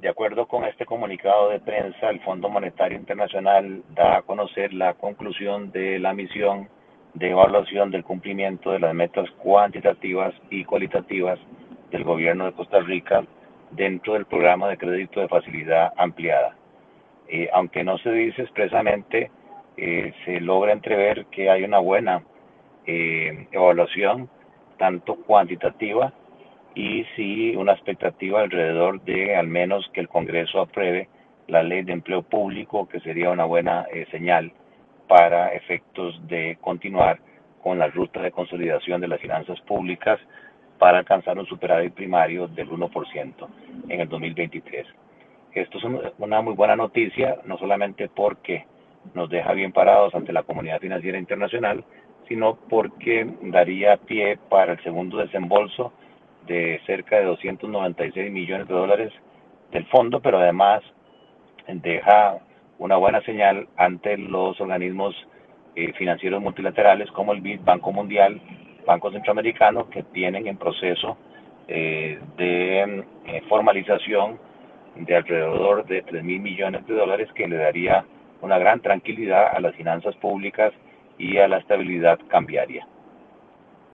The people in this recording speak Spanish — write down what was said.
De acuerdo con este comunicado de prensa, el Fondo Monetario Internacional da a conocer la conclusión de la misión de evaluación del cumplimiento de las metas cuantitativas y cualitativas del gobierno de Costa Rica dentro del programa de crédito de facilidad ampliada. Eh, aunque no se dice expresamente, eh, se logra entrever que hay una buena eh, evaluación, tanto cuantitativa y sí una expectativa alrededor de al menos que el Congreso apruebe la ley de empleo público, que sería una buena señal para efectos de continuar con la ruta de consolidación de las finanzas públicas para alcanzar un superávit primario del 1% en el 2023. Esto es una muy buena noticia, no solamente porque nos deja bien parados ante la comunidad financiera internacional, sino porque daría pie para el segundo desembolso de cerca de 296 millones de dólares del fondo, pero además deja una buena señal ante los organismos eh, financieros multilaterales como el BID, Banco Mundial, Banco Centroamericano, que tienen en proceso eh, de eh, formalización de alrededor de 3 mil millones de dólares que le daría una gran tranquilidad a las finanzas públicas y a la estabilidad cambiaria.